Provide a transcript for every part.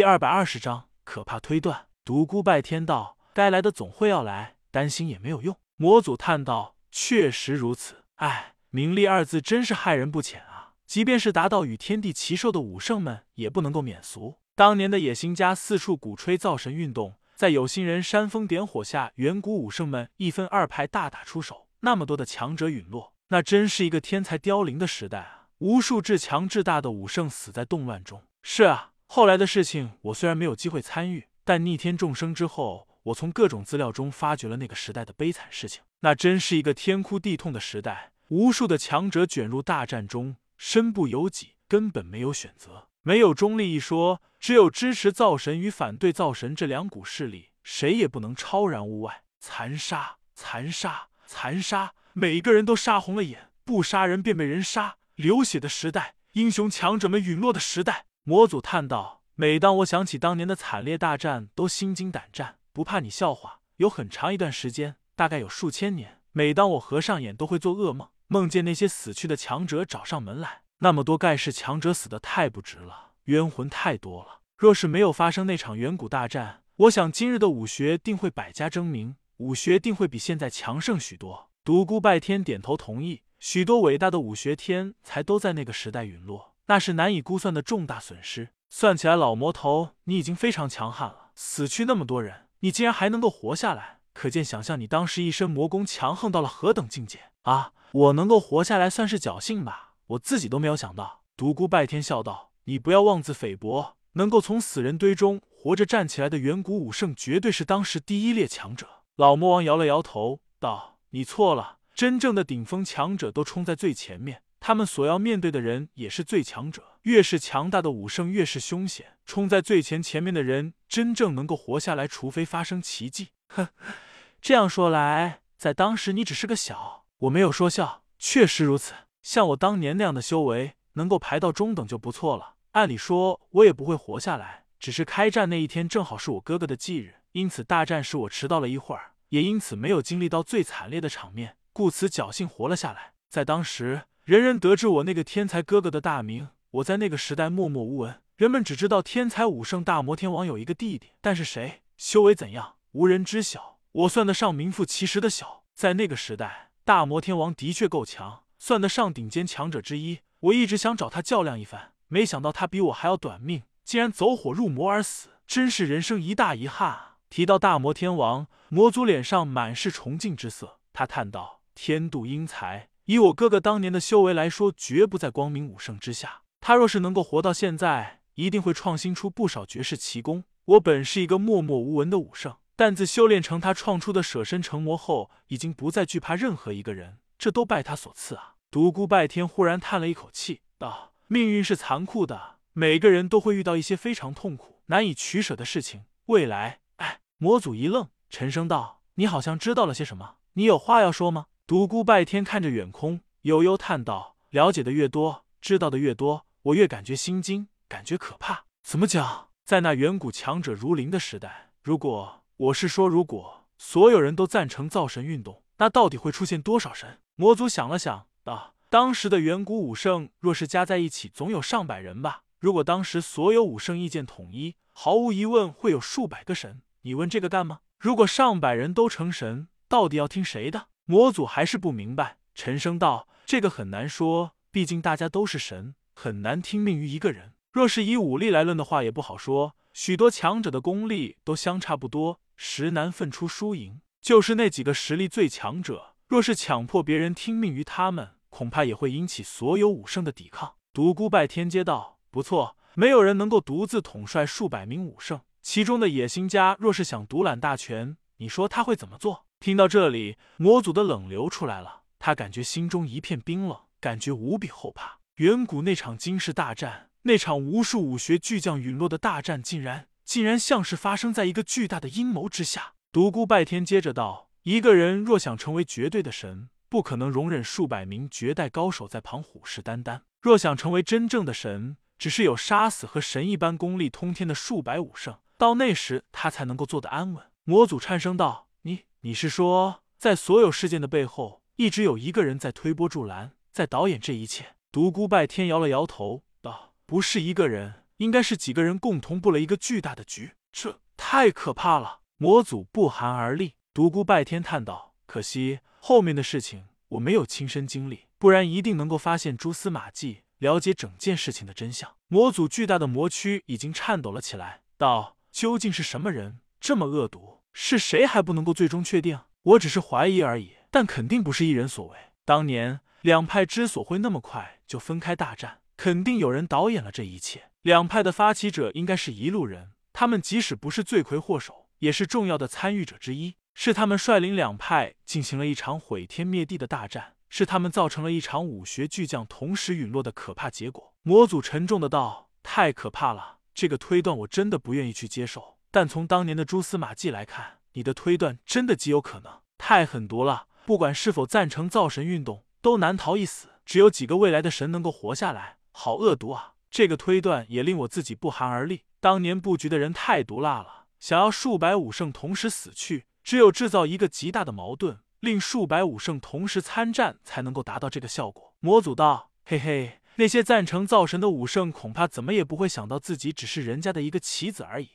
第二百二十章可怕推断。独孤拜天道：“该来的总会要来，担心也没有用。”魔祖叹道：“确实如此。唉，名利二字真是害人不浅啊！即便是达到与天地齐寿的武圣们，也不能够免俗。当年的野心家四处鼓吹造神运动，在有心人煽风点火下，远古武圣们一分二派大打出手，那么多的强者陨落，那真是一个天才凋零的时代啊！无数至强至大的武圣死在动乱中。是啊。”后来的事情，我虽然没有机会参与，但逆天众生之后，我从各种资料中发掘了那个时代的悲惨事情。那真是一个天哭地痛的时代，无数的强者卷入大战中，身不由己，根本没有选择，没有中立一说，只有支持造神与反对造神这两股势力，谁也不能超然物外。残杀，残杀，残杀，每个人都杀红了眼，不杀人便被人杀，流血的时代，英雄强者们陨落的时代。魔祖叹道：“每当我想起当年的惨烈大战，都心惊胆战。不怕你笑话，有很长一段时间，大概有数千年，每当我合上眼，都会做噩梦，梦见那些死去的强者找上门来。那么多盖世强者死的太不值了，冤魂太多了。若是没有发生那场远古大战，我想今日的武学定会百家争鸣，武学定会比现在强盛许多。”独孤拜天点头同意，许多伟大的武学天才都在那个时代陨落。那是难以估算的重大损失。算起来，老魔头，你已经非常强悍了。死去那么多人，你竟然还能够活下来，可见想象你当时一身魔功强横到了何等境界啊！我能够活下来，算是侥幸吧。我自己都没有想到。独孤拜天笑道：“你不要妄自菲薄，能够从死人堆中活着站起来的远古武圣，绝对是当时第一列强者。”老魔王摇了摇头，道：“你错了，真正的顶峰强者都冲在最前面。”他们所要面对的人也是最强者，越是强大的武圣越是凶险。冲在最前前面的人，真正能够活下来，除非发生奇迹。哼，这样说来，在当时你只是个小……我没有说笑，确实如此。像我当年那样的修为，能够排到中等就不错了。按理说，我也不会活下来，只是开战那一天正好是我哥哥的忌日，因此大战时我迟到了一会儿，也因此没有经历到最惨烈的场面，故此侥幸活了下来。在当时。人人得知我那个天才哥哥的大名，我在那个时代默默无闻，人们只知道天才武圣大魔天王有一个弟弟，但是谁修为怎样，无人知晓。我算得上名副其实的小，在那个时代，大魔天王的确够强，算得上顶尖强者之一。我一直想找他较量一番，没想到他比我还要短命，竟然走火入魔而死，真是人生一大遗憾啊！提到大魔天王，魔族脸上满是崇敬之色，他叹道：“天妒英才。”以我哥哥当年的修为来说，绝不在光明武圣之下。他若是能够活到现在，一定会创新出不少绝世奇功。我本是一个默默无闻的武圣，但自修炼成他创出的舍身成魔后，已经不再惧怕任何一个人。这都拜他所赐啊！独孤拜天忽然叹了一口气，道：“命运是残酷的，每个人都会遇到一些非常痛苦、难以取舍的事情。未来，哎。”魔祖一愣，沉声道：“你好像知道了些什么？你有话要说吗？”独孤拜天看着远空，悠悠叹道：“了解的越多，知道的越多，我越感觉心惊，感觉可怕。怎么讲？在那远古强者如林的时代，如果我是说，如果所有人都赞成造神运动，那到底会出现多少神？”魔族想了想，道：“当时的远古武圣，若是加在一起，总有上百人吧。如果当时所有武圣意见统一，毫无疑问会有数百个神。你问这个干吗？如果上百人都成神，到底要听谁的？”魔祖还是不明白，沉声道：“这个很难说，毕竟大家都是神，很难听命于一个人。若是以武力来论的话，也不好说。许多强者的功力都相差不多，实难分出输赢。就是那几个实力最强者，若是强迫别人听命于他们，恐怕也会引起所有武圣的抵抗。”独孤拜天接道：“不错，没有人能够独自统帅数百名武圣，其中的野心家若是想独揽大权，你说他会怎么做？”听到这里，魔祖的冷流出来了。他感觉心中一片冰冷，感觉无比后怕。远古那场惊世大战，那场无数武学巨匠陨落的大战，竟然竟然像是发生在一个巨大的阴谋之下。独孤拜天接着道：“一个人若想成为绝对的神，不可能容忍数百名绝代高手在旁虎视眈眈。若想成为真正的神，只是有杀死和神一般功力通天的数百武圣，到那时他才能够坐得安稳。”魔祖颤声道。你是说，在所有事件的背后，一直有一个人在推波助澜，在导演这一切？独孤拜天摇了摇头，道：“不是一个人，应该是几个人共同布了一个巨大的局，这太可怕了。魔祖不寒而栗，独孤拜天叹道：“可惜后面的事情我没有亲身经历，不然一定能够发现蛛丝马迹，了解整件事情的真相。”魔祖巨大的魔躯已经颤抖了起来，道：“究竟是什么人这么恶毒？是谁还不能够最终确定？我只是怀疑而已，但肯定不是一人所为。当年两派之所会那么快就分开大战，肯定有人导演了这一切。两派的发起者应该是一路人，他们即使不是罪魁祸首，也是重要的参与者之一。是他们率领两派进行了一场毁天灭地的大战。”是他们造成了一场武学巨匠同时陨落的可怕结果。魔祖沉重的道：“太可怕了，这个推断我真的不愿意去接受。但从当年的蛛丝马迹来看，你的推断真的极有可能。太狠毒了，不管是否赞成造神运动，都难逃一死。只有几个未来的神能够活下来，好恶毒啊！这个推断也令我自己不寒而栗。当年布局的人太毒辣了，想要数百武圣同时死去，只有制造一个极大的矛盾。”令数百武圣同时参战，才能够达到这个效果。魔祖道：“嘿嘿，那些赞成造神的武圣，恐怕怎么也不会想到自己只是人家的一个棋子而已。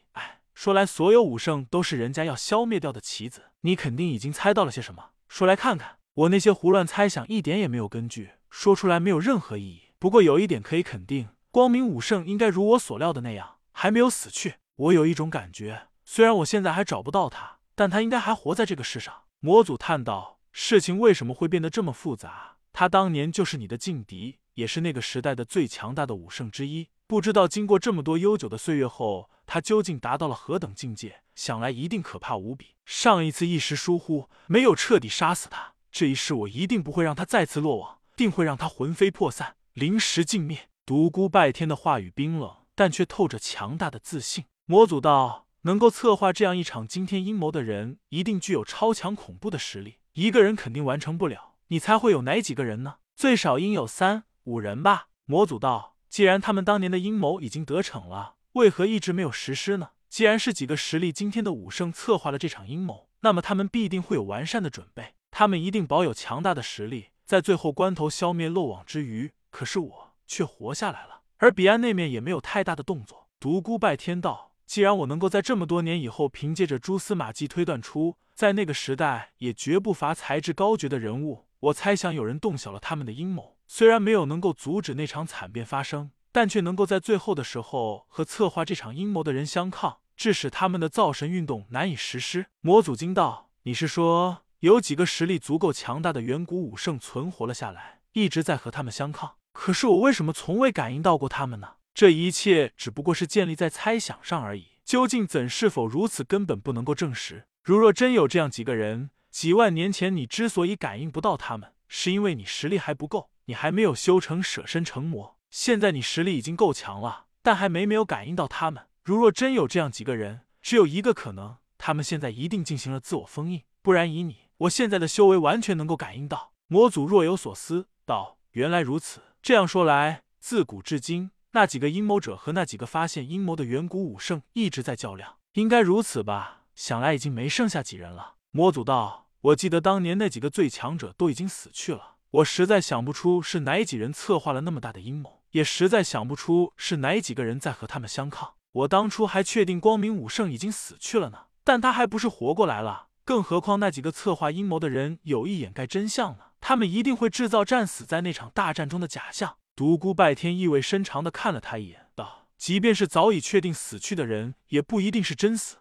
说来，所有武圣都是人家要消灭掉的棋子。你肯定已经猜到了些什么，说来看看。我那些胡乱猜想一点也没有根据，说出来没有任何意义。不过有一点可以肯定，光明武圣应该如我所料的那样，还没有死去。我有一种感觉，虽然我现在还找不到他，但他应该还活在这个世上。”魔祖叹道：“事情为什么会变得这么复杂？他当年就是你的劲敌，也是那个时代的最强大的武圣之一。不知道经过这么多悠久的岁月后，他究竟达到了何等境界？想来一定可怕无比。上一次一时疏忽，没有彻底杀死他，这一世我一定不会让他再次落网，定会让他魂飞魄散，临时尽灭。”独孤拜天的话语冰冷，但却透着强大的自信。魔祖道。能够策划这样一场惊天阴谋的人，一定具有超强恐怖的实力。一个人肯定完成不了，你猜会有哪几个人呢？最少应有三五人吧。魔祖道：“既然他们当年的阴谋已经得逞了，为何一直没有实施呢？既然是几个实力惊天的武圣策划了这场阴谋，那么他们必定会有完善的准备。他们一定保有强大的实力，在最后关头消灭漏网之鱼。可是我却活下来了，而彼岸那面也没有太大的动作。”独孤拜天道。既然我能够在这么多年以后，凭借着蛛丝马迹推断出，在那个时代也绝不乏才智高绝的人物，我猜想有人动小了他们的阴谋。虽然没有能够阻止那场惨变发生，但却能够在最后的时候和策划这场阴谋的人相抗，致使他们的造神运动难以实施。魔祖惊道：“你是说有几个实力足够强大的远古武圣存活了下来，一直在和他们相抗？可是我为什么从未感应到过他们呢？”这一切只不过是建立在猜想上而已，究竟怎是否如此，根本不能够证实。如若真有这样几个人，几万年前你之所以感应不到他们，是因为你实力还不够，你还没有修成舍身成魔。现在你实力已经够强了，但还没没有感应到他们。如若真有这样几个人，只有一个可能，他们现在一定进行了自我封印，不然以你我现在的修为，完全能够感应到。魔祖若有所思道：“原来如此。这样说来，自古至今。”那几个阴谋者和那几个发现阴谋的远古武圣一直在较量，应该如此吧？想来已经没剩下几人了。魔祖道：“我记得当年那几个最强者都已经死去了，我实在想不出是哪几人策划了那么大的阴谋，也实在想不出是哪几个人在和他们相抗。我当初还确定光明武圣已经死去了呢，但他还不是活过来了？更何况那几个策划阴谋的人有意掩盖真相呢？他们一定会制造战死在那场大战中的假象。”独孤拜天意味深长的看了他一眼，道：“即便是早已确定死去的人，也不一定是真死。